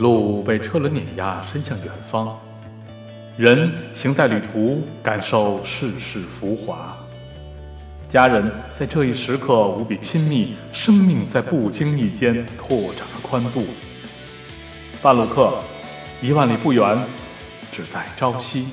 路被车轮碾压，伸向远方。人行在旅途，感受世事浮华。家人在这一时刻无比亲密，生命在不经意间拓展了宽度。半路客，一万里不远，只在朝夕。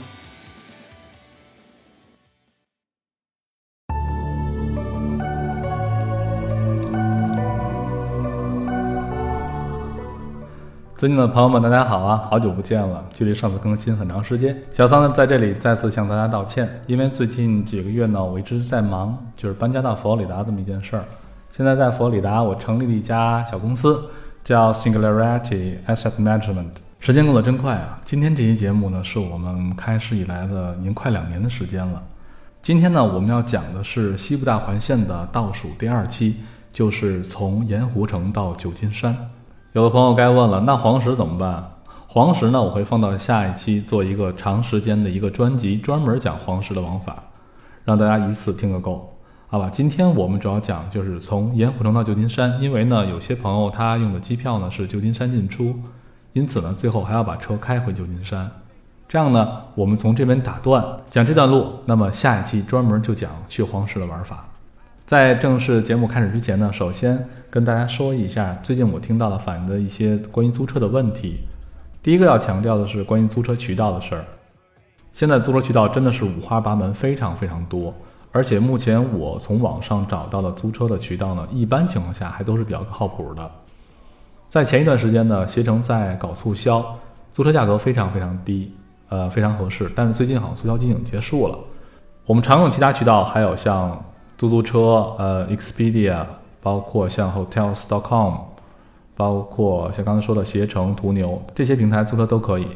尊敬的朋友们，大家好啊！好久不见了，距离上次更新很长时间。小桑呢在这里再次向大家道歉，因为最近几个月呢，我一直在忙，就是搬家到佛罗里达这么一件事儿。现在在佛罗里达，我成立了一家小公司，叫 Singularity Asset Management。时间过得真快啊！今天这期节目呢，是我们开始以来的已经快两年的时间了。今天呢，我们要讲的是西部大环线的倒数第二期，就是从盐湖城到旧金山。有的朋友该问了，那黄石怎么办？黄石呢，我会放到下一期做一个长时间的一个专辑，专门讲黄石的往法，让大家一次听个够，好吧？今天我们主要讲就是从盐湖城到旧金山，因为呢，有些朋友他用的机票呢是旧金山进出，因此呢，最后还要把车开回旧金山。这样呢，我们从这边打断讲这段路，那么下一期专门就讲去黄石的玩法。在正式节目开始之前呢，首先跟大家说一下最近我听到的反映的一些关于租车的问题。第一个要强调的是关于租车渠道的事儿。现在租车渠道真的是五花八门，非常非常多。而且目前我从网上找到的租车的渠道呢，一般情况下还都是比较靠谱的。在前一段时间呢，携程在搞促销，租车价格非常非常低，呃，非常合适。但是最近好像促销期已经结束了。我们常用其他渠道还有像。出租车，呃，Expedia，包括像 Hotels.com，包括像刚才说的携程、途牛这些平台租车都可以。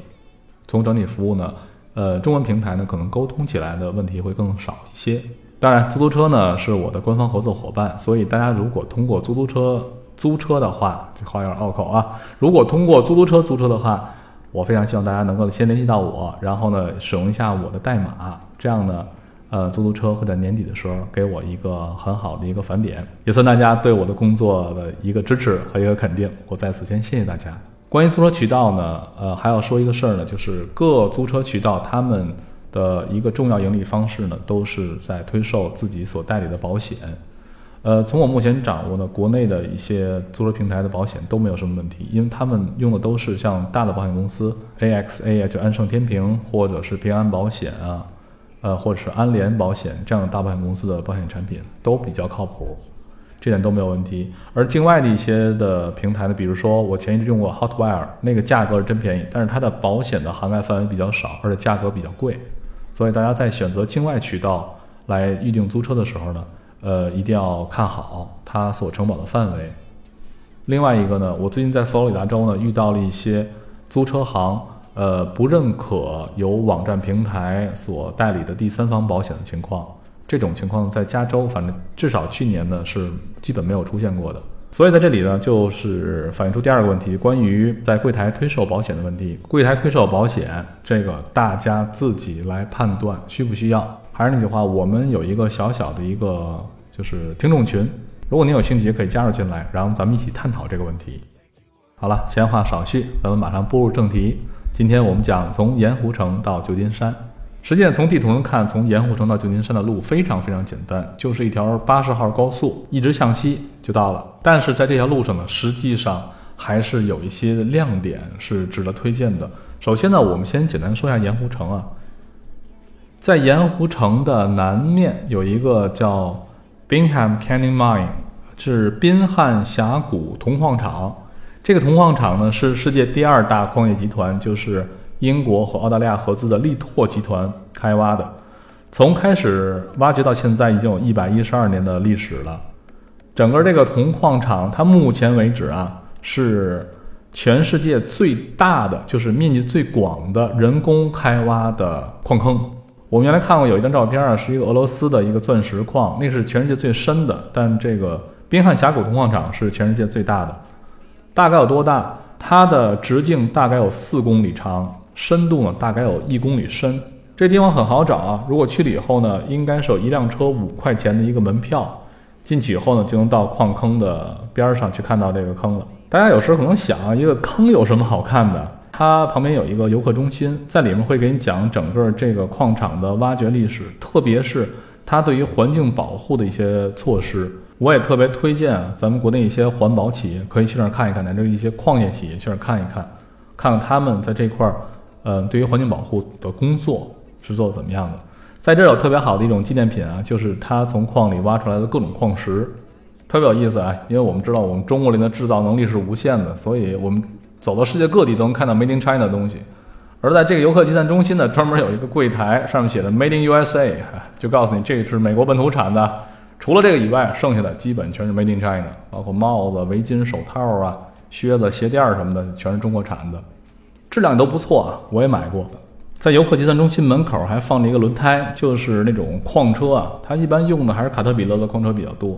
从整体服务呢，呃，中文平台呢可能沟通起来的问题会更少一些。当然，出租车呢是我的官方合作伙伴，所以大家如果通过出租车租车的话，这话有点拗口啊。如果通过出租车租车的话，我非常希望大家能够先联系到我，然后呢使用一下我的代码，这样呢。呃，出租车会在年底的时候给我一个很好的一个返点，也算大家对我的工作的一个支持和一个肯定。我在此先谢谢大家。关于租车渠道呢，呃，还要说一个事儿呢，就是各租车渠道他们的一个重要盈利方式呢，都是在推售自己所代理的保险。呃，从我目前掌握的国内的一些租车平台的保险都没有什么问题，因为他们用的都是像大的保险公司，AXA 啊，就安盛天平，或者是平安保险啊。呃，或者是安联保险这样的大保险公司的保险产品都比较靠谱，这点都没有问题。而境外的一些的平台呢，比如说我前一阵用过 Hotwire，那个价格是真便宜，但是它的保险的涵盖范围比较少，而且价格比较贵。所以大家在选择境外渠道来预定租车的时候呢，呃，一定要看好它所承保的范围。另外一个呢，我最近在佛罗里达州呢遇到了一些租车行。呃，不认可由网站平台所代理的第三方保险的情况，这种情况在加州，反正至少去年呢是基本没有出现过的。所以在这里呢，就是反映出第二个问题，关于在柜台推售保险的问题。柜台推售保险，这个大家自己来判断需不需要。还是那句话，我们有一个小小的一个就是听众群，如果您有兴趣，也可以加入进来，然后咱们一起探讨这个问题。好了，闲话少叙，咱们马上步入正题。今天我们讲从盐湖城到旧金山。实际上，从地图上看，从盐湖城到旧金山的路非常非常简单，就是一条八十号高速，一直向西就到了。但是在这条路上呢，实际上还是有一些亮点是值得推荐的。首先呢，我们先简单说一下盐湖城啊。在盐湖城的南面有一个叫 Bingham Canyon Mine，是宾汉峡谷铜矿场。这个铜矿场呢是世界第二大矿业集团，就是英国和澳大利亚合资的力拓集团开挖的。从开始挖掘到现在，已经有一百一十二年的历史了。整个这个铜矿场，它目前为止啊，是全世界最大的，就是面积最广的人工开挖的矿坑。我们原来看过有一张照片啊，是一个俄罗斯的一个钻石矿，那是全世界最深的。但这个宾汉峡谷铜矿场是全世界最大的。大概有多大？它的直径大概有四公里长，深度呢大概有一公里深。这地方很好找啊！如果去了以后呢，应该是有一辆车五块钱的一个门票，进去以后呢，就能到矿坑的边儿上去看到这个坑了。大家有时候可能想啊，一个坑有什么好看的？它旁边有一个游客中心，在里面会给你讲整个这个矿场的挖掘历史，特别是它对于环境保护的一些措施。我也特别推荐咱们国内一些环保企业可以去那儿看一看，乃至一些矿业企业去那儿看一看，看看他们在这块儿，呃，对于环境保护的工作是做的怎么样的。在这儿有特别好的一种纪念品啊，就是它从矿里挖出来的各种矿石，特别有意思啊。因为我们知道我们中国人的制造能力是无限的，所以我们走到世界各地都能看到 Made in China 的东西。而在这个游客集散中心呢，专门有一个柜台，上面写的 Made in USA，就告诉你这是美国本土产的。除了这个以外，剩下的基本全是 Made in China，包括帽子、围巾、手套啊、靴子、鞋垫什么的，全是中国产的，质量都不错啊。我也买过。在游客集散中心门口还放着一个轮胎，就是那种矿车啊，它一般用的还是卡特彼勒的矿车比较多。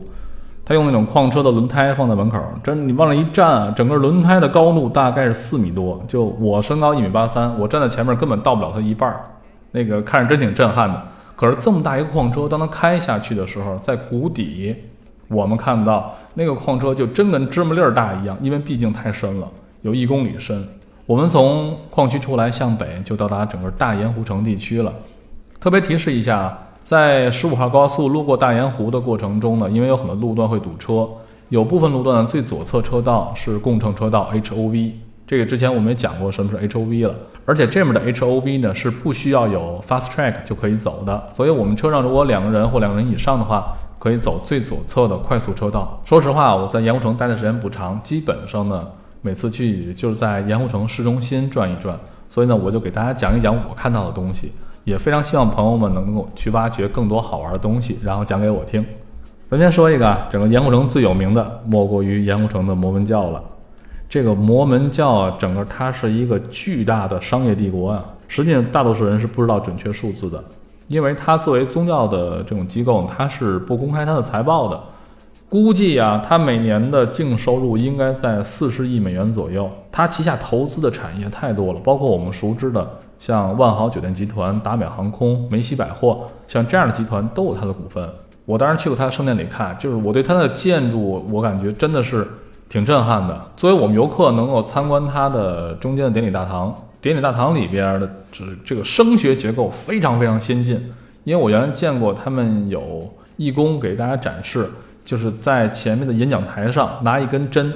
它用那种矿车的轮胎放在门口，真你往那一站，整个轮胎的高度大概是四米多。就我身高一米八三，我站在前面根本到不了它一半儿，那个看着真挺震撼的。可是这么大一个矿车，当它开下去的时候，在谷底，我们看到那个矿车就真跟芝麻粒儿大一样，因为毕竟太深了，有一公里深。我们从矿区出来，向北就到达整个大盐湖城地区了。特别提示一下，在十五号高速路过大盐湖的过程中呢，因为有很多路段会堵车，有部分路段的最左侧车道是共乘车道 H O V。这个之前我们也讲过什么是 H O V 了，而且这面的 H O V 呢是不需要有 Fast Track 就可以走的。所以，我们车上如果两个人或两个人以上的话，可以走最左侧的快速车道。说实话，我在盐湖城待的时间不长，基本上呢。每次去就是在盐湖城市中心转一转，所以呢，我就给大家讲一讲我看到的东西，也非常希望朋友们能够去挖掘更多好玩的东西，然后讲给我听。咱先说一个，整个盐湖城最有名的莫过于盐湖城的摩门教了。这个摩门教整个它是一个巨大的商业帝国啊，实际上大多数人是不知道准确数字的，因为它作为宗教的这种机构，它是不公开它的财报的。估计啊，它每年的净收入应该在四十亿美元左右。它旗下投资的产业太多了，包括我们熟知的像万豪酒店集团、达美航空、梅西百货，像这样的集团都有它的股份。我当时去过它的圣殿里看，就是我对它的建筑，我感觉真的是挺震撼的。作为我们游客能够参观它的中间的典礼大堂，典礼大堂里边的这这个声学结构非常非常先进，因为我原来见过他们有义工给大家展示。就是在前面的演讲台上拿一根针，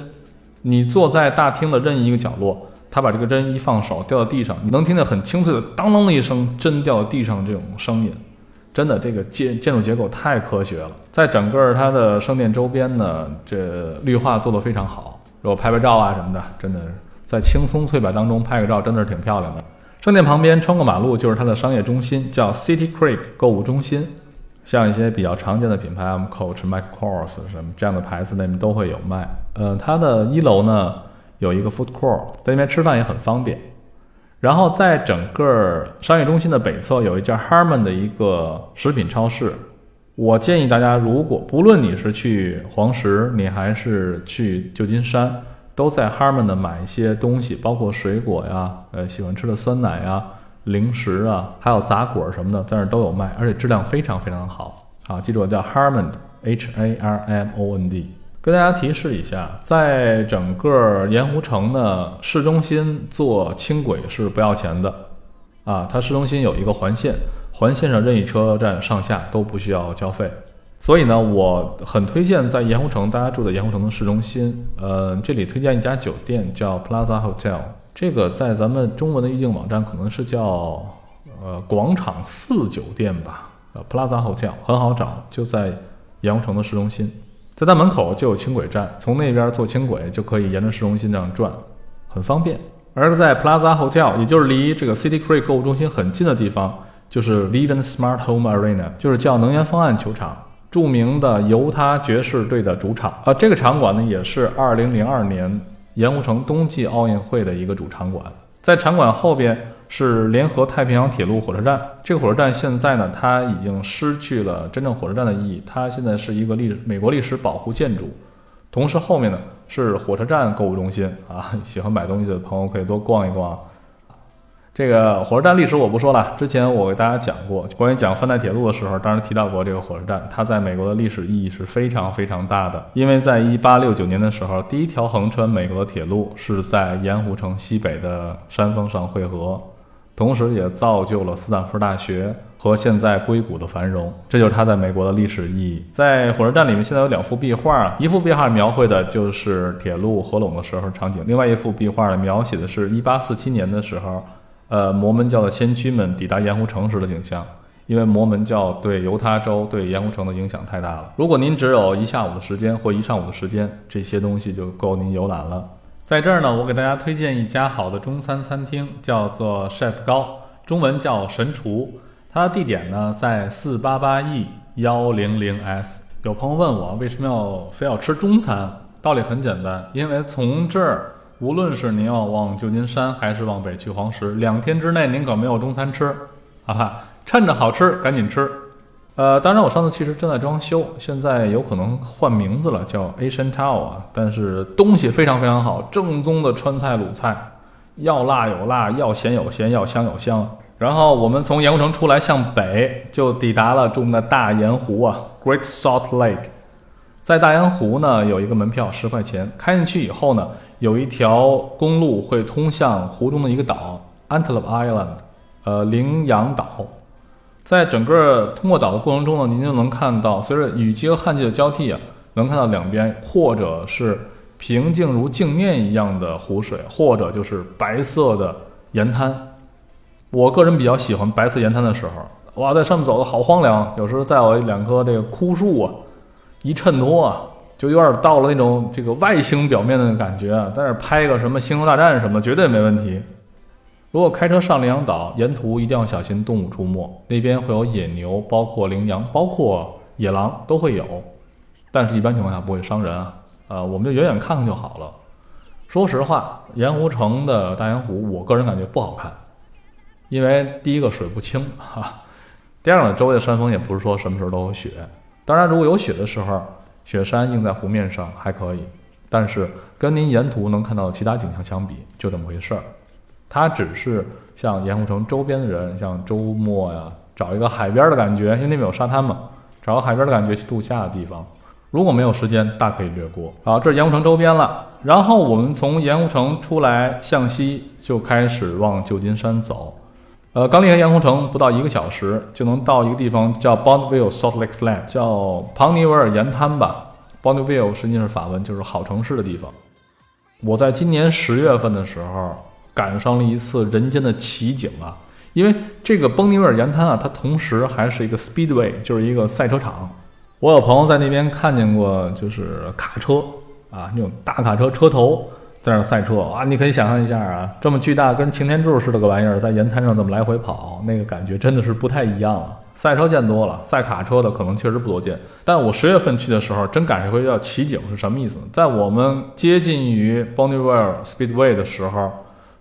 你坐在大厅的任意一个角落，他把这个针一放手掉到地上，你能听见很清脆的当啷的一声针掉到地上这种声音。真的，这个建建筑结构太科学了。在整个它的圣殿周边呢，这绿化做得非常好，如果拍拍照啊什么的，真的是在青松翠柏当中拍个照，真的是挺漂亮的。圣殿旁边穿过马路就是它的商业中心，叫 City Creek 购物中心。像一些比较常见的品牌，M Coach、Michael Kors 什么这样的牌子，那边都会有卖。呃，它的一楼呢有一个 Food Court，在那边吃饭也很方便。然后在整个商业中心的北侧有一家 Harmon 的一个食品超市。我建议大家，如果不论你是去黄石，你还是去旧金山，都在 Harmon 的买一些东西，包括水果呀，呃，喜欢吃的酸奶呀。零食啊，还有杂果什么的，在那都有卖，而且质量非常非常好啊！记住，叫 Harmon，H-A-R-M-O-N-D。跟大家提示一下，在整个盐湖城的市中心坐轻轨是不要钱的啊！它市中心有一个环线，环线上任意车站上下都不需要交费。所以呢，我很推荐在盐湖城，大家住在盐湖城的市中心。呃，这里推荐一家酒店，叫 Plaza Hotel。这个在咱们中文的预订网站可能是叫呃广场四酒店吧，呃 Plaza Hotel 很好找，就在盐湖城的市中心，在它门口就有轻轨站，从那边坐轻轨就可以沿着市中心这样转，很方便。而在 Plaza Hotel，也就是离这个 City Creek 购物中心很近的地方，就是 Vivint Smart Home Arena，就是叫能源方案球场，著名的犹他爵士队的主场啊。这个场馆呢，也是2002年。盐湖城冬季奥运会的一个主场馆，在场馆后边是联合太平洋铁路火车站。这个火车站现在呢，它已经失去了真正火车站的意义，它现在是一个历美国历史保护建筑。同时后面呢是火车站购物中心啊，喜欢买东西的朋友可以多逛一逛。这个火车站历史我不说了，之前我给大家讲过，关于讲泛带铁路的时候，当然提到过这个火车站，它在美国的历史意义是非常非常大的。因为在一八六九年的时候，第一条横穿美国的铁路是在盐湖城西北的山峰上汇合，同时也造就了斯坦福大学和现在硅谷的繁荣。这就是它在美国的历史意义。在火车站里面，现在有两幅壁画，一幅壁画描绘的就是铁路合拢的时候场景，另外一幅壁画呢，描写的是一八四七年的时候。呃，摩门教的先驱们抵达盐湖城时的景象，因为摩门教对犹他州、对盐湖城的影响太大了。如果您只有一下午的时间或一上午的时间，这些东西就够您游览了。在这儿呢，我给大家推荐一家好的中餐餐厅，叫做 Chef 高，中文叫神厨。它的地点呢在四八八 E 幺零零 S。有朋友问我为什么要非要吃中餐？道理很简单，因为从这儿。无论是您要往旧金山，还是往北去黄石，两天之内您可没有中餐吃，好吧？趁着好吃赶紧吃。呃，当然我上次其实正在装修，现在有可能换名字了，叫 Asian Tao 啊。但是东西非常非常好，正宗的川菜鲁菜，要辣有辣，要咸有咸，要香有香。然后我们从盐湖城出来向北，就抵达了著名的大盐湖啊，Great Salt Lake。在大盐湖呢，有一个门票十块钱，开进去以后呢。有一条公路会通向湖中的一个岛，Antelope Island，呃，羚羊岛。在整个通过岛的过程中呢，您就能看到，随着雨季和旱季的交替啊，能看到两边或者是平静如镜面一样的湖水，或者就是白色的盐滩。我个人比较喜欢白色盐滩的时候，哇，在上面走的好荒凉，有时候再有两棵这个枯树啊，一衬托啊。就有点到了那种这个外星表面的感觉啊，在那拍个什么星球大战什么，绝对没问题。如果开车上羚羊岛，沿途一定要小心动物出没，那边会有野牛，包括羚羊，包括野狼都会有，但是一般情况下不会伤人啊。呃，我们就远远看看就好了。说实话，盐湖城的大盐湖，我个人感觉不好看，因为第一个水不清哈，第二个周围的山峰也不是说什么时候都有雪，当然如果有雪的时候。雪山映在湖面上还可以，但是跟您沿途能看到的其他景象相比，就这么回事儿。它只是像盐湖城周边的人，像周末呀，找一个海边的感觉，因为那边有沙滩嘛，找个海边的感觉去度假的地方。如果没有时间，大可以略过。好，这是盐湖城周边了。然后我们从盐湖城出来，向西就开始往旧金山走。呃，刚离开盐湖城不到一个小时，就能到一个地方叫 Bonneville Salt Lake Flat，叫庞尼维尔盐滩吧。Bonneville 实际上是法文，就是好城市的地方。我在今年十月份的时候赶上了一次人间的奇景啊！因为这个邦尼维尔盐滩啊，它同时还是一个 Speedway，就是一个赛车场。我有朋友在那边看见过，就是卡车啊，那种大卡车车头。在那赛车啊，你可以想象一下啊，这么巨大跟擎天柱似的个玩意儿在盐滩上这么来回跑，那个感觉真的是不太一样啊。赛车见多了，赛卡车的可能确实不多见。但我十月份去的时候，真赶上一回叫奇景，是什么意思？在我们接近于 Bonneville Speedway 的时候，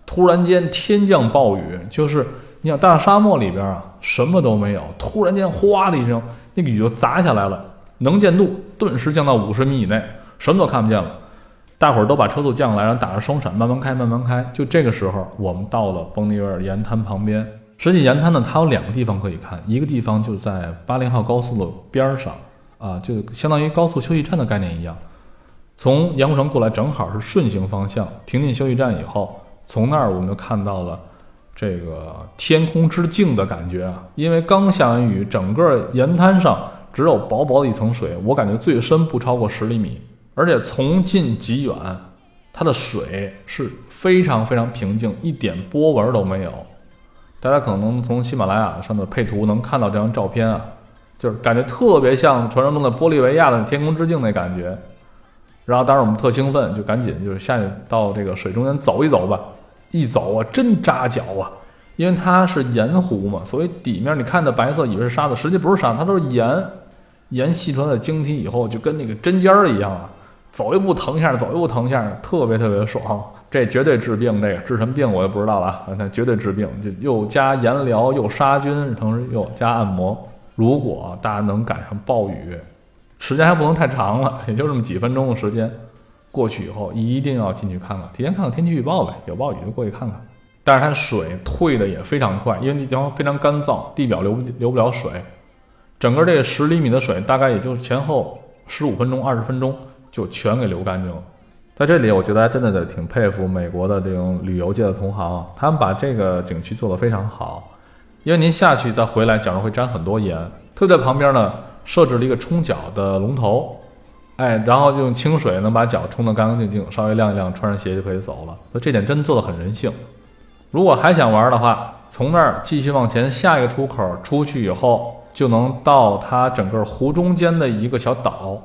突然间天降暴雨，就是你想大沙漠里边啊，什么都没有，突然间哗的一声，那个雨就砸下来了，能见度顿时降到五十米以内，什么都看不见了。大伙儿都把车速降下来，然后打着双闪，慢慢开，慢慢开。就这个时候，我们到了邦尼维尔盐滩旁边。实际盐滩呢，它有两个地方可以看，一个地方就在八零号高速的边儿上，啊，就相当于高速休息站的概念一样。从盐湖城过来，正好是顺行方向。停进休息站以后，从那儿我们就看到了这个天空之镜的感觉啊。因为刚下完雨，整个盐滩上只有薄薄的一层水，我感觉最深不超过十厘米。而且从近及远，它的水是非常非常平静，一点波纹都没有。大家可能从喜马拉雅上的配图能看到这张照片啊，就是感觉特别像传说中的玻利维亚的天空之镜那感觉。然后当时我们特兴奋，就赶紧就是下去到这个水中间走一走吧。一走啊，真扎脚啊，因为它是盐湖嘛，所以底面你看的白色以为是沙子，实际不是沙，它都是盐。盐吸出来的晶体以后，就跟那个针尖儿一样啊。走一步疼一下，走一步疼一下，特别特别爽。这绝对治病，这个治什么病我也不知道了。那绝对治病，就又加盐疗，又杀菌，同时又加按摩。如果大家能赶上暴雨，时间还不能太长了，也就这么几分钟的时间，过去以后一定要进去看看，提前看看天气预报呗。有暴雨就过去看看。但是它水退的也非常快，因为那地方非常干燥，地表流流不了水，整个这个十厘米的水大概也就前后十五分钟、二十分钟就全给流干净了。在这里，我觉得还真的得挺佩服美国的这种旅游界的同行，他们把这个景区做得非常好。因为您下去再回来，脚上会沾很多盐。特别在旁边呢，设置了一个冲脚的龙头，哎，然后就用清水能把脚冲得干干净净，稍微晾一晾，穿上鞋就可以走了。所以这点真做得很人性。如果还想玩的话，从那儿继续往前，下一个出口出去以后，就能到它整个湖中间的一个小岛，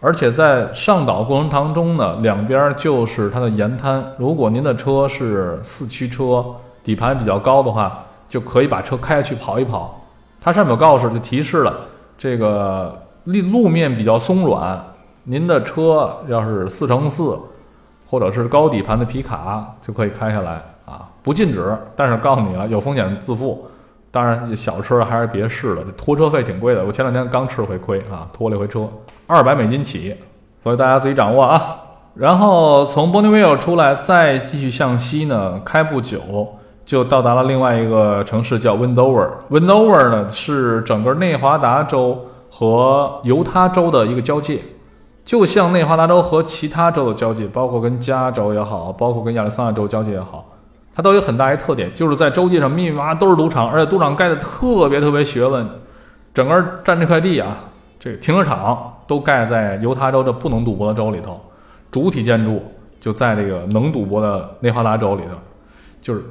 而且在上岛过程当中呢，两边就是它的沿滩。如果您的车是四驱车，底盘比较高的话，就可以把车开下去跑一跑。它上面有告示，就提示了这个路路面比较松软，您的车要是四乘四，或者是高底盘的皮卡，就可以开下来。啊，不禁止，但是告诉你啊，有风险自负。当然，小车还是别试了，这拖车费挺贵的。我前两天刚吃了回亏啊，拖了一回车，二百美金起，所以大家自己掌握啊。然后从 Bonneville 出来，再继续向西呢，开不久就到达了另外一个城市，叫 Windover。Windover 呢是整个内华达州和犹他州的一个交界，就像内华达州和其他州的交界，包括跟加州也好，包括跟亚利桑那州交界也好。它都有很大一特点，就是在洲际上密密麻麻都是赌场，而且赌场盖的特别特别学问。整个占这块地啊，这个停车场都盖在犹他州这不能赌博的州里头，主体建筑就在这个能赌博的内华达州里头，就是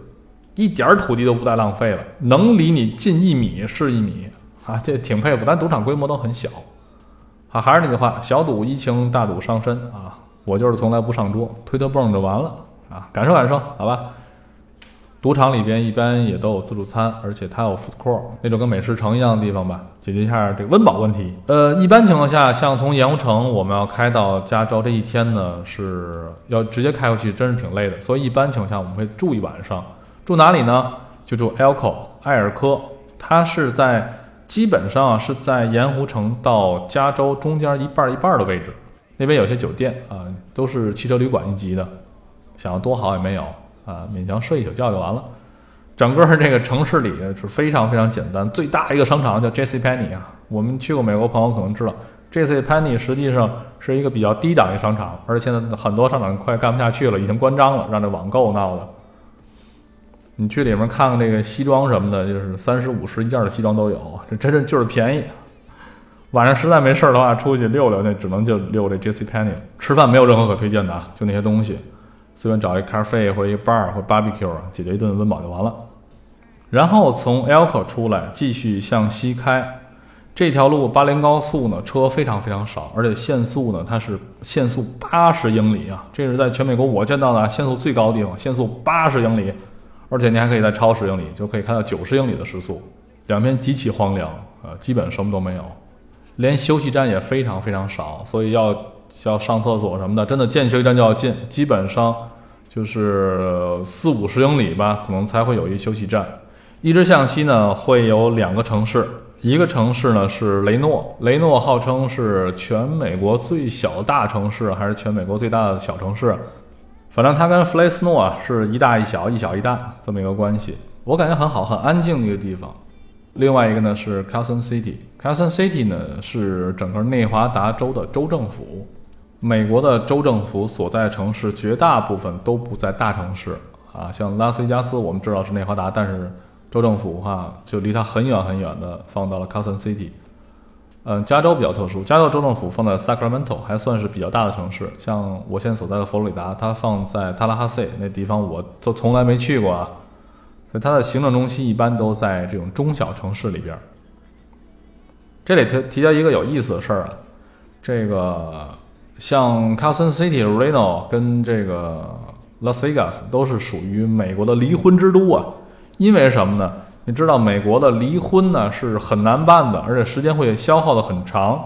一点土地都不带浪费了，能离你近一米是一米啊，这挺佩服。但赌场规模都很小啊，还是那句话，小赌怡情，大赌伤身啊。我就是从来不上桌，推推蹦就完了啊，感受感受，好吧。赌场里边一般也都有自助餐，而且它有 food court 那种跟美食城一样的地方吧，解决一下这个温饱问题。呃，一般情况下，像从盐湖城我们要开到加州这一天呢，是要直接开过去，真是挺累的。所以一般情况下我们会住一晚上，住哪里呢？就住 Elko 艾尔科，它是在基本上是在盐湖城到加州中间一半一半的位置，那边有些酒店啊都是汽车旅馆一级的，想要多好也没有。啊，勉强睡一宿觉就完了。整个这个城市里是非常非常简单。最大一个商场叫 J.C. Penney 啊，我们去过美国朋友可能知道，J.C. Penney 实际上是一个比较低档的商场，而且现在很多商场快干不下去了，已经关张了，让这网购闹的。你去里面看看这个西装什么的，就是三十五十一件的西装都有，这真是就是便宜。晚上实在没事儿的话，出去溜溜，那只能就溜这 J.C. p e n n y。吃饭没有任何可推荐的啊，就那些东西。随便找一咖啡或者一 bar 或 barbecue 解决一顿温饱就完了。然后从 Elko 出来，继续向西开。这条路巴林高速呢，车非常非常少，而且限速呢，它是限速八十英里啊，这是在全美国我见到的限速最高的地方，限速八十英里，而且你还可以在超十英里，就可以开到九十英里的时速。两边极其荒凉啊，基本什么都没有，连休息站也非常非常少，所以要。要上厕所什么的，真的见休息站就要进，基本上就是四五十英里吧，可能才会有一休息站。一直向西呢，会有两个城市，一个城市呢是雷诺，雷诺号称是全美国最小的大城市，还是全美国最大的小城市？反正它跟弗雷斯诺啊是一大一小，一小一大这么一个关系。我感觉很好，很安静的一个地方。另外一个呢是 Carson City，Carson City 呢是整个内华达州的州政府。美国的州政府所在城市绝大部分都不在大城市啊，像拉斯维加斯，我们知道是内华达，但是州政府哈就离它很远很远的放到了 Carson City。嗯，加州比较特殊，加州州政府放在 Sacramento，还算是比较大的城市。像我现在所在的佛罗里达，它放在塔拉哈塞那地方，我都从来没去过啊。所以它的行政中心一般都在这种中小城市里边。这里提提到一个有意思的事儿啊，这个。像 Carson City、Reno 跟这个 Las Vegas 都是属于美国的离婚之都啊。因为什么呢？你知道美国的离婚呢是很难办的，而且时间会消耗的很长。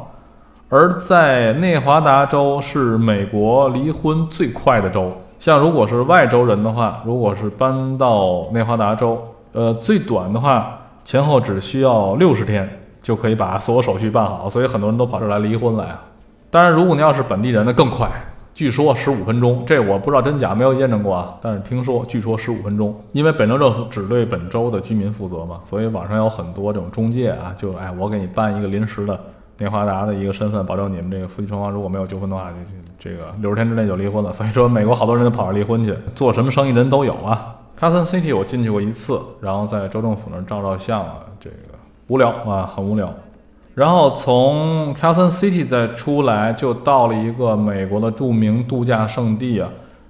而在内华达州是美国离婚最快的州。像如果是外州人的话，如果是搬到内华达州，呃，最短的话前后只需要六十天就可以把所有手续办好。所以很多人都跑这儿来离婚来啊。当然，如果你要是本地人，那更快据说十五分钟，这我不知道真假，没有验证过啊。但是听说，据说十五分钟，因为本州政府只对本州的居民负责嘛，所以网上有很多这种中介啊，就哎，我给你办一个临时的内华达的一个身份，保证你们这个夫妻双方如果没有纠纷的话，这这个六十天之内就离婚了。所以说，美国好多人都跑着离婚去，做什么生意人都有啊。Carson City 我进去过一次，然后在州政府那儿照照相啊，这个无聊啊，很无聊。然后从 Carson City 再出来，就到了一个美国的著名度假胜地啊，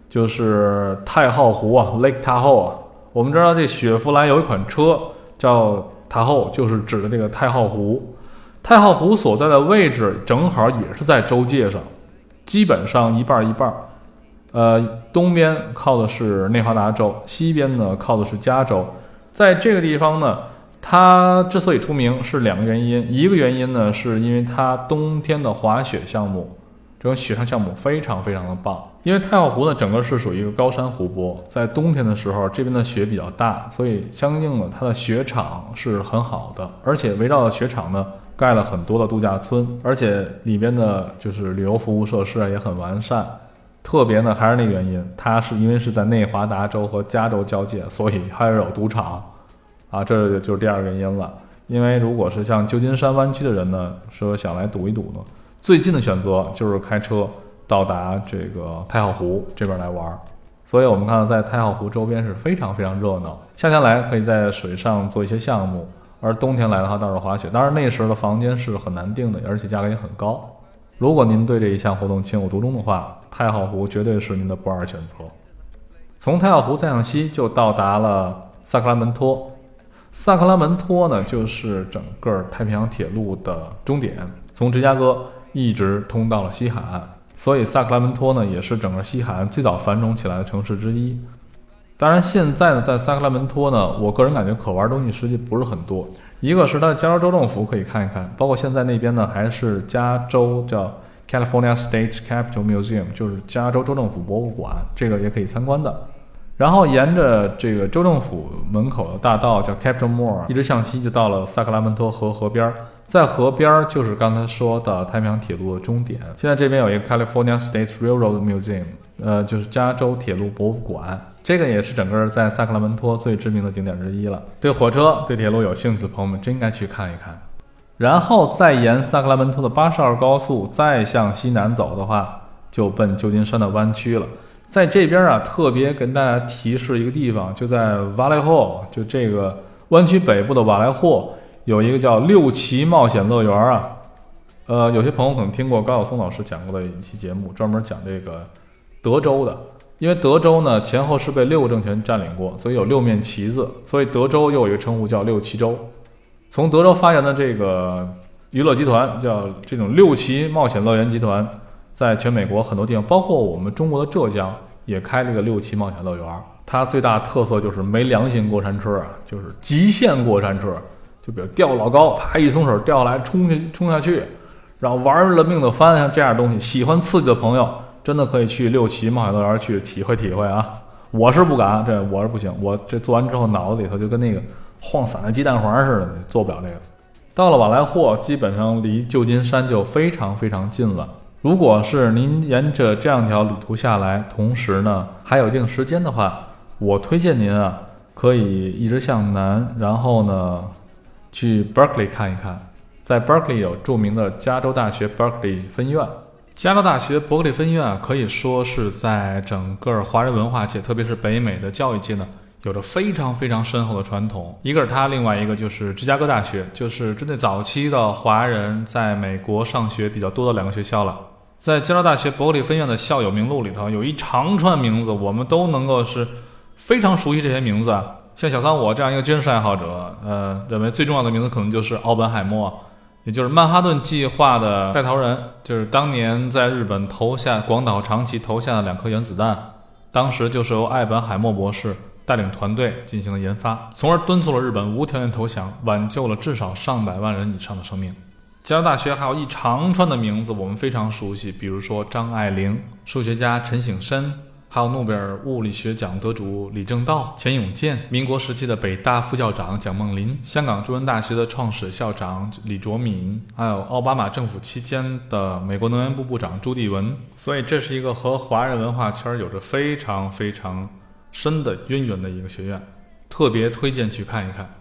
就是太浩湖啊，Lake Tahoe 啊。我们知道这雪佛兰有一款车叫 Tahoe，就是指的这个太浩湖。太浩湖所在的位置正好也是在州界上，基本上一半一半。呃，东边靠的是内华达州，西边呢靠的是加州。在这个地方呢。它之所以出名是两个原因，一个原因呢，是因为它冬天的滑雪项目，这种雪上项目非常非常的棒。因为太浩湖呢，整个是属于一个高山湖泊，在冬天的时候，这边的雪比较大，所以相应的它的雪场是很好的，而且围绕的雪场呢，盖了很多的度假村，而且里边的就是旅游服务设施啊也很完善。特别呢，还是那个原因，它是因为是在内华达州和加州交界，所以还是有赌场。啊，这就是第二个原因了。因为如果是像旧金山湾区的人呢，说想来赌一赌呢，最近的选择就是开车到达这个太浩湖这边来玩儿。所以我们看到在太浩湖周边是非常非常热闹。夏天来可以在水上做一些项目，而冬天来的话倒是滑雪。当然那时候的房间是很难订的，而且价格也很高。如果您对这一项活动情有独钟的话，太浩湖绝对是您的不二选择。从太浩湖再向西就到达了萨克拉门托。萨克拉门托呢，就是整个太平洋铁路的终点，从芝加哥一直通到了西海岸，所以萨克拉门托呢，也是整个西海岸最早繁荣起来的城市之一。当然，现在呢，在萨克拉门托呢，我个人感觉可玩东西实际不是很多。一个是它的加州州政府可以看一看，包括现在那边呢，还是加州叫 California State Capitol Museum，就是加州州政府博物馆，这个也可以参观的。然后沿着这个州政府门口的大道叫 Capitol Mall，一直向西就到了萨克拉门托河河边儿，在河边儿就是刚才说的太平洋铁路的终点。现在这边有一个 California State Railroad Museum，呃，就是加州铁路博物馆，这个也是整个在萨克拉门托最知名的景点之一了。对火车、对铁路有兴趣的朋友们，真应该去看一看。然后再沿萨克拉门托的八十二高速再向西南走的话，就奔旧金山的湾区了。在这边啊，特别跟大家提示一个地方，就在瓦莱霍，就这个湾区北部的瓦莱霍，有一个叫六旗冒险乐园啊。呃，有些朋友可能听过高晓松老师讲过的一期节目，专门讲这个德州的。因为德州呢前后是被六个政权占领过，所以有六面旗子，所以德州又有一个称呼叫六旗州。从德州发源的这个娱乐集团叫这种六旗冒险乐园集团。在全美国很多地方，包括我们中国的浙江，也开了个六旗冒险乐园。它最大特色就是没良心过山车啊，就是极限过山车。就比如吊老高，啪一松手掉下来，冲下冲下去，然后玩了命的翻，像这样东西，喜欢刺激的朋友，真的可以去六旗冒险乐园去体会体会啊。我是不敢，这我是不行，我这做完之后脑子里头就跟那个晃散的鸡蛋黄似的，做不了这个。到了瓦莱霍，基本上离旧金山就非常非常近了。如果是您沿着这样条旅途下来，同时呢还有一定时间的话，我推荐您啊，可以一直向南，然后呢去 Berkeley 看一看。在 Berkeley 有著名的加州大学 Berkeley 分院。加州大学伯克利分院可以说是在整个华人文化界，特别是北美的教育界呢，有着非常非常深厚的传统。一个是它，另外一个就是芝加哥大学，就是针对早期的华人在美国上学比较多的两个学校了。在加州大学伯克利分院的校友名录里头，有一长串名字，我们都能够是非常熟悉这些名字。像小三我这样一个军事爱好者，呃，认为最重要的名字可能就是奥本海默，也就是曼哈顿计划的带头人，就是当年在日本投下广岛、长崎投下的两颗原子弹，当时就是由艾本海默博士带领团队进行了研发，从而敦促了日本无条件投降，挽救了至少上百万人以上的生命。加州大学还有一长串的名字，我们非常熟悉，比如说张爱玲、数学家陈省身，还有诺贝尔物理学奖得主李政道、钱永健，民国时期的北大副校长蒋梦麟，香港中文大学的创始校长李卓敏，还有奥巴马政府期间的美国能源部部长朱棣文。所以这是一个和华人文化圈有着非常非常深的渊源的一个学院，特别推荐去看一看。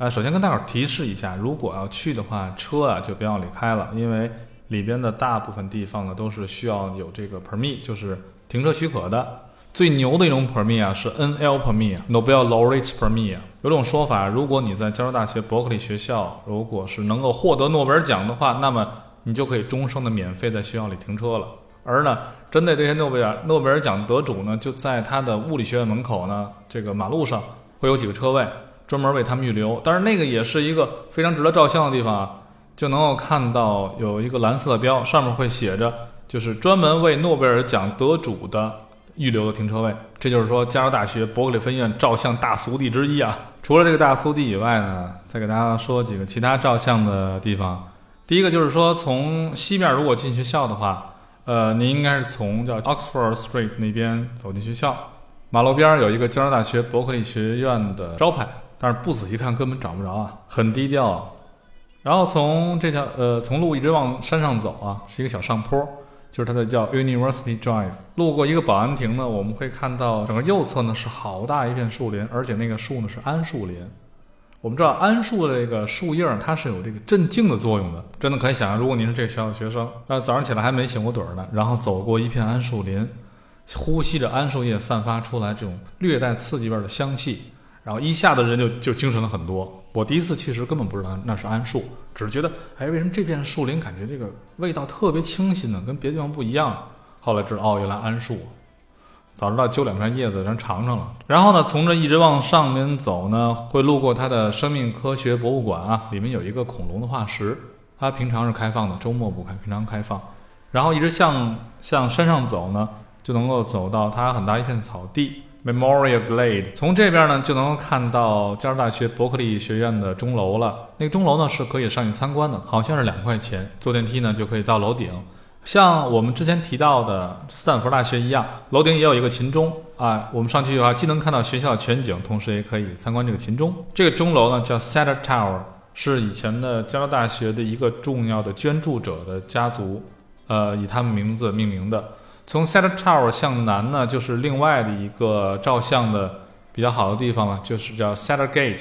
呃，首先跟大伙儿提示一下，如果要去的话，车啊就不要离开了，因为里边的大部分地方呢都是需要有这个 permit，就是停车许可的。最牛的一种 permit 啊，是 NL permit，Nobel laureate permit。有种说法，如果你在加州大学伯克利学校，如果是能够获得诺贝尔奖的话，那么你就可以终生的免费在学校里停车了。而呢，针对这些诺贝尔诺贝尔奖得主呢，就在他的物理学院门口呢，这个马路上会有几个车位，专门为他们预留。但是那个也是一个非常值得照相的地方啊，就能够看到有一个蓝色的标，上面会写着，就是专门为诺贝尔奖得主的。预留的停车位，这就是说加州大学伯克利分院照相大俗地之一啊。除了这个大俗地以外呢，再给大家说几个其他照相的地方。第一个就是说，从西面如果进学校的话，呃，您应该是从叫 Oxford Street 那边走进学校，马路边有一个加州大学伯克利学院的招牌，但是不仔细看根本找不着啊，很低调。然后从这条呃，从路一直往山上走啊，是一个小上坡。就是它的叫 University Drive，路过一个保安亭呢，我们会看到整个右侧呢是好大一片树林，而且那个树呢是桉树林。我们知道桉树的这个树叶它是有这个镇静的作用的，真的可以想象，如果您是这个学校的学生，那早上起来还没醒过盹儿呢，然后走过一片桉树林，呼吸着桉树叶散发出来这种略带刺激味的香气。然后一下子人就就精神了很多。我第一次去时根本不知道那是桉树，只是觉得，哎，为什么这片树林感觉这个味道特别清新呢？跟别的地方不一样。后来知道，哦，原来桉树。早知道揪两片叶子咱尝尝了。然后呢，从这一直往上面走呢，会路过它的生命科学博物馆啊，里面有一个恐龙的化石，它平常是开放的，周末不开，平常开放。然后一直向向山上走呢，就能够走到它很大一片草地。Memorial Glade，从这边呢就能够看到加州大学伯克利学院的钟楼了。那个钟楼呢是可以上去参观的，好像是两块钱，坐电梯呢就可以到楼顶。像我们之前提到的斯坦福大学一样，楼顶也有一个琴钟啊。我们上去的话，既能看到学校的全景，同时也可以参观这个琴钟。这个钟楼呢叫 Sutter Tower，是以前的加州大学的一个重要的捐助者的家族，呃，以他们名字命名的。从 Sutter Tower 向南呢，就是另外的一个照相的比较好的地方了，就是叫 Sutter Gate，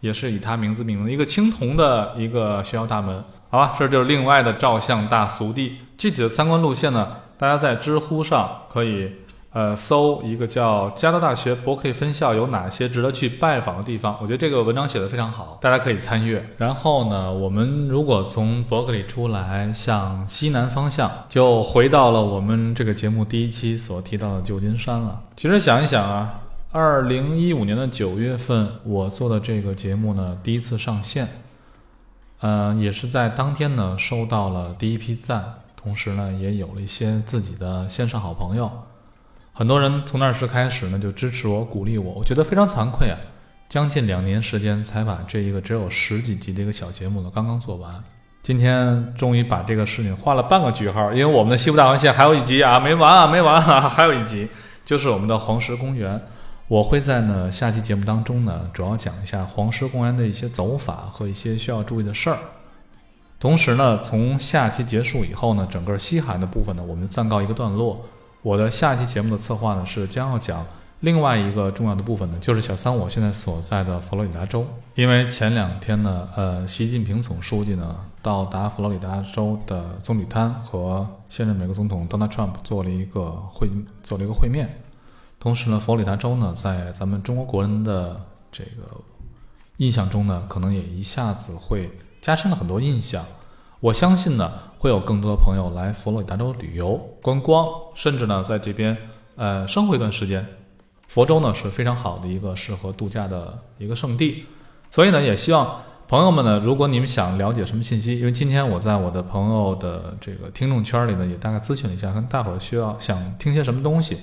也是以它名字命名的一个青铜的一个学校大门。好吧，这就是另外的照相大俗地。具体的参观路线呢，大家在知乎上可以。呃，搜一个叫加州大学伯克利分校有哪些值得去拜访的地方？我觉得这个文章写的非常好，大家可以参阅。然后呢，我们如果从伯克利出来，向西南方向，就回到了我们这个节目第一期所提到的旧金山了。其实想一想啊，二零一五年的九月份，我做的这个节目呢，第一次上线，嗯，也是在当天呢收到了第一批赞，同时呢，也有了一些自己的线上好朋友。很多人从那时开始呢，就支持我、鼓励我。我觉得非常惭愧啊，将近两年时间才把这一个只有十几集的一个小节目呢，刚刚做完。今天终于把这个事情画了半个句号，因为我们的西部大环线还有一集啊，没完啊，没完啊，还有一集，就是我们的黄石公园。我会在呢下期节目当中呢，主要讲一下黄石公园的一些走法和一些需要注意的事儿。同时呢，从下期结束以后呢，整个西海的部分呢，我们暂告一个段落。我的下一期节目的策划呢，是将要讲另外一个重要的部分呢，就是小三我现在所在的佛罗里达州。因为前两天呢，呃，习近平总书记呢到达佛罗里达州的总理滩，和现任美国总统 Donald Trump 做了一个会，做了一个会面。同时呢，佛罗里达州呢，在咱们中国国人的这个印象中呢，可能也一下子会加深了很多印象。我相信呢，会有更多的朋友来佛罗里达州旅游观光，甚至呢，在这边呃生活一段时间。佛州呢是非常好的一个适合度假的一个圣地，所以呢，也希望朋友们呢，如果你们想了解什么信息，因为今天我在我的朋友的这个听众圈里呢，也大概咨询了一下，跟大伙儿需要想听些什么东西。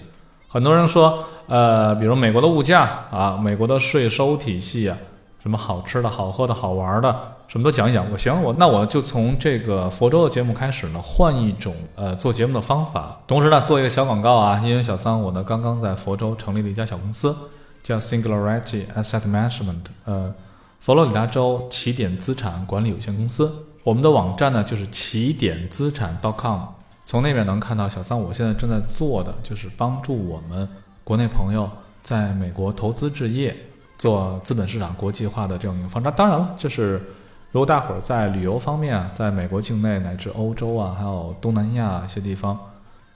很多人说，呃，比如美国的物价啊，美国的税收体系啊，什么好吃的好喝的好玩的。什么都讲一讲。我行，我那我就从这个佛州的节目开始呢，换一种呃做节目的方法。同时呢，做一个小广告啊，因为小桑我呢刚刚在佛州成立了一家小公司，叫 Singularity Asset Management，呃，佛罗里达州起点资产管理有限公司。我们的网站呢就是起点资产 .com，从那边能看到小桑我现在正在做的就是帮助我们国内朋友在美国投资置业，做资本市场国际化的这种一个方式。当然了，这是如果大伙儿在旅游方面啊，在美国境内乃至欧洲啊，还有东南亚一些地方，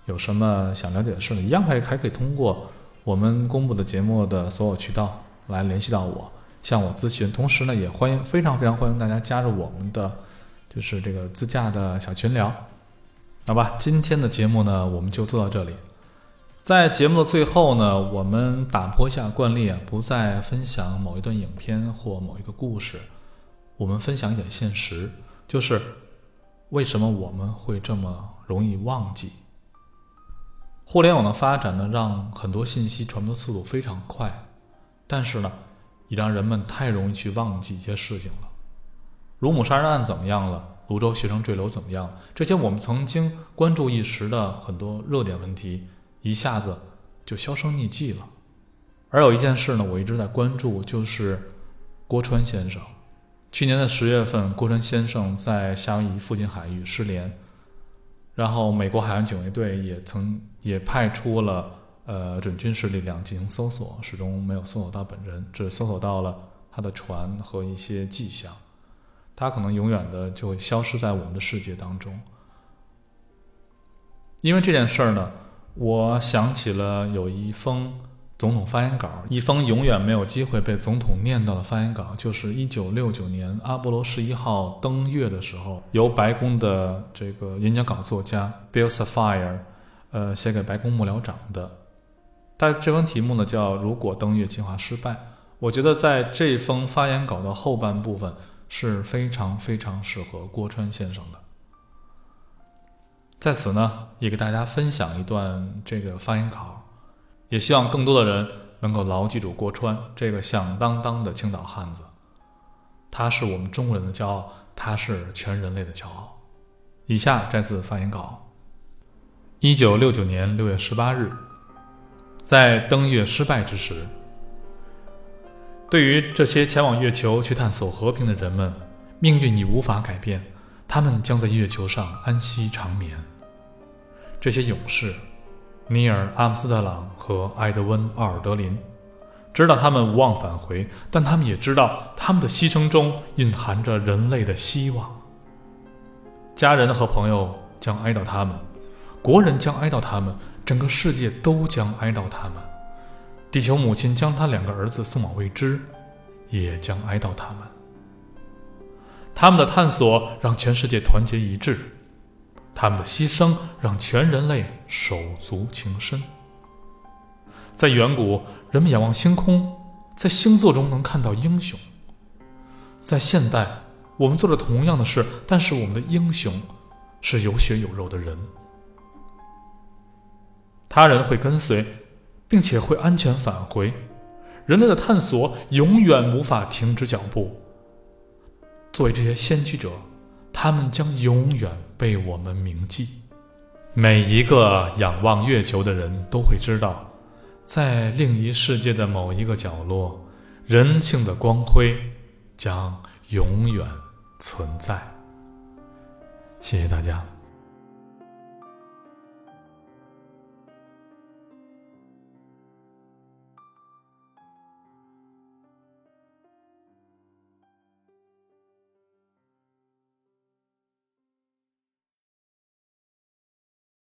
有什么想了解的事呢，一样还还可以通过我们公布的节目的所有渠道来联系到我，向我咨询。同时呢，也欢迎非常非常欢迎大家加入我们的。就是这个自驾的小群聊，好吧，今天的节目呢，我们就做到这里。在节目的最后呢，我们打破一下惯例啊，不再分享某一段影片或某一个故事，我们分享一点现实，就是为什么我们会这么容易忘记？互联网的发展呢，让很多信息传播速度非常快，但是呢，也让人们太容易去忘记一些事情了。卢母杀人案怎么样了？泸州学生坠楼怎么样？这些我们曾经关注一时的很多热点问题，一下子就销声匿迹了。而有一件事呢，我一直在关注，就是郭川先生。去年的十月份，郭川先生在夏威夷附近海域失联，然后美国海岸警卫队也曾也派出了呃准军事力量进行搜索，始终没有搜索到本人，只搜索到了他的船和一些迹象。他可能永远的就会消失在我们的世界当中，因为这件事儿呢，我想起了有一封总统发言稿，一封永远没有机会被总统念到的发言稿，就是一九六九年阿波罗十一号登月的时候，由白宫的这个演讲稿作家 Bill Safire，呃，写给白宫幕僚长的。他这封题目呢叫“如果登月计划失败”。我觉得在这封发言稿的后半部分。是非常非常适合郭川先生的。在此呢，也给大家分享一段这个发言稿，也希望更多的人能够牢记住郭川这个响当当的青岛汉子。他是我们中国人的骄傲，他是全人类的骄傲。以下摘自发言稿：一九六九年六月十八日，在登月失败之时。对于这些前往月球去探索和平的人们，命运已无法改变，他们将在月球上安息长眠。这些勇士，尼尔·阿姆斯特朗和埃德温·奥尔德林，知道他们无望返回，但他们也知道他们的牺牲中蕴含着人类的希望。家人和朋友将哀悼他们，国人将哀悼他们，整个世界都将哀悼他们。地球母亲将她两个儿子送往未知，也将哀悼他们。他们的探索让全世界团结一致，他们的牺牲让全人类手足情深。在远古，人们仰望星空，在星座中能看到英雄；在现代，我们做着同样的事，但是我们的英雄是有血有肉的人。他人会跟随。并且会安全返回，人类的探索永远无法停止脚步。作为这些先驱者，他们将永远被我们铭记。每一个仰望月球的人都会知道，在另一世界的某一个角落，人性的光辉将永远存在。谢谢大家。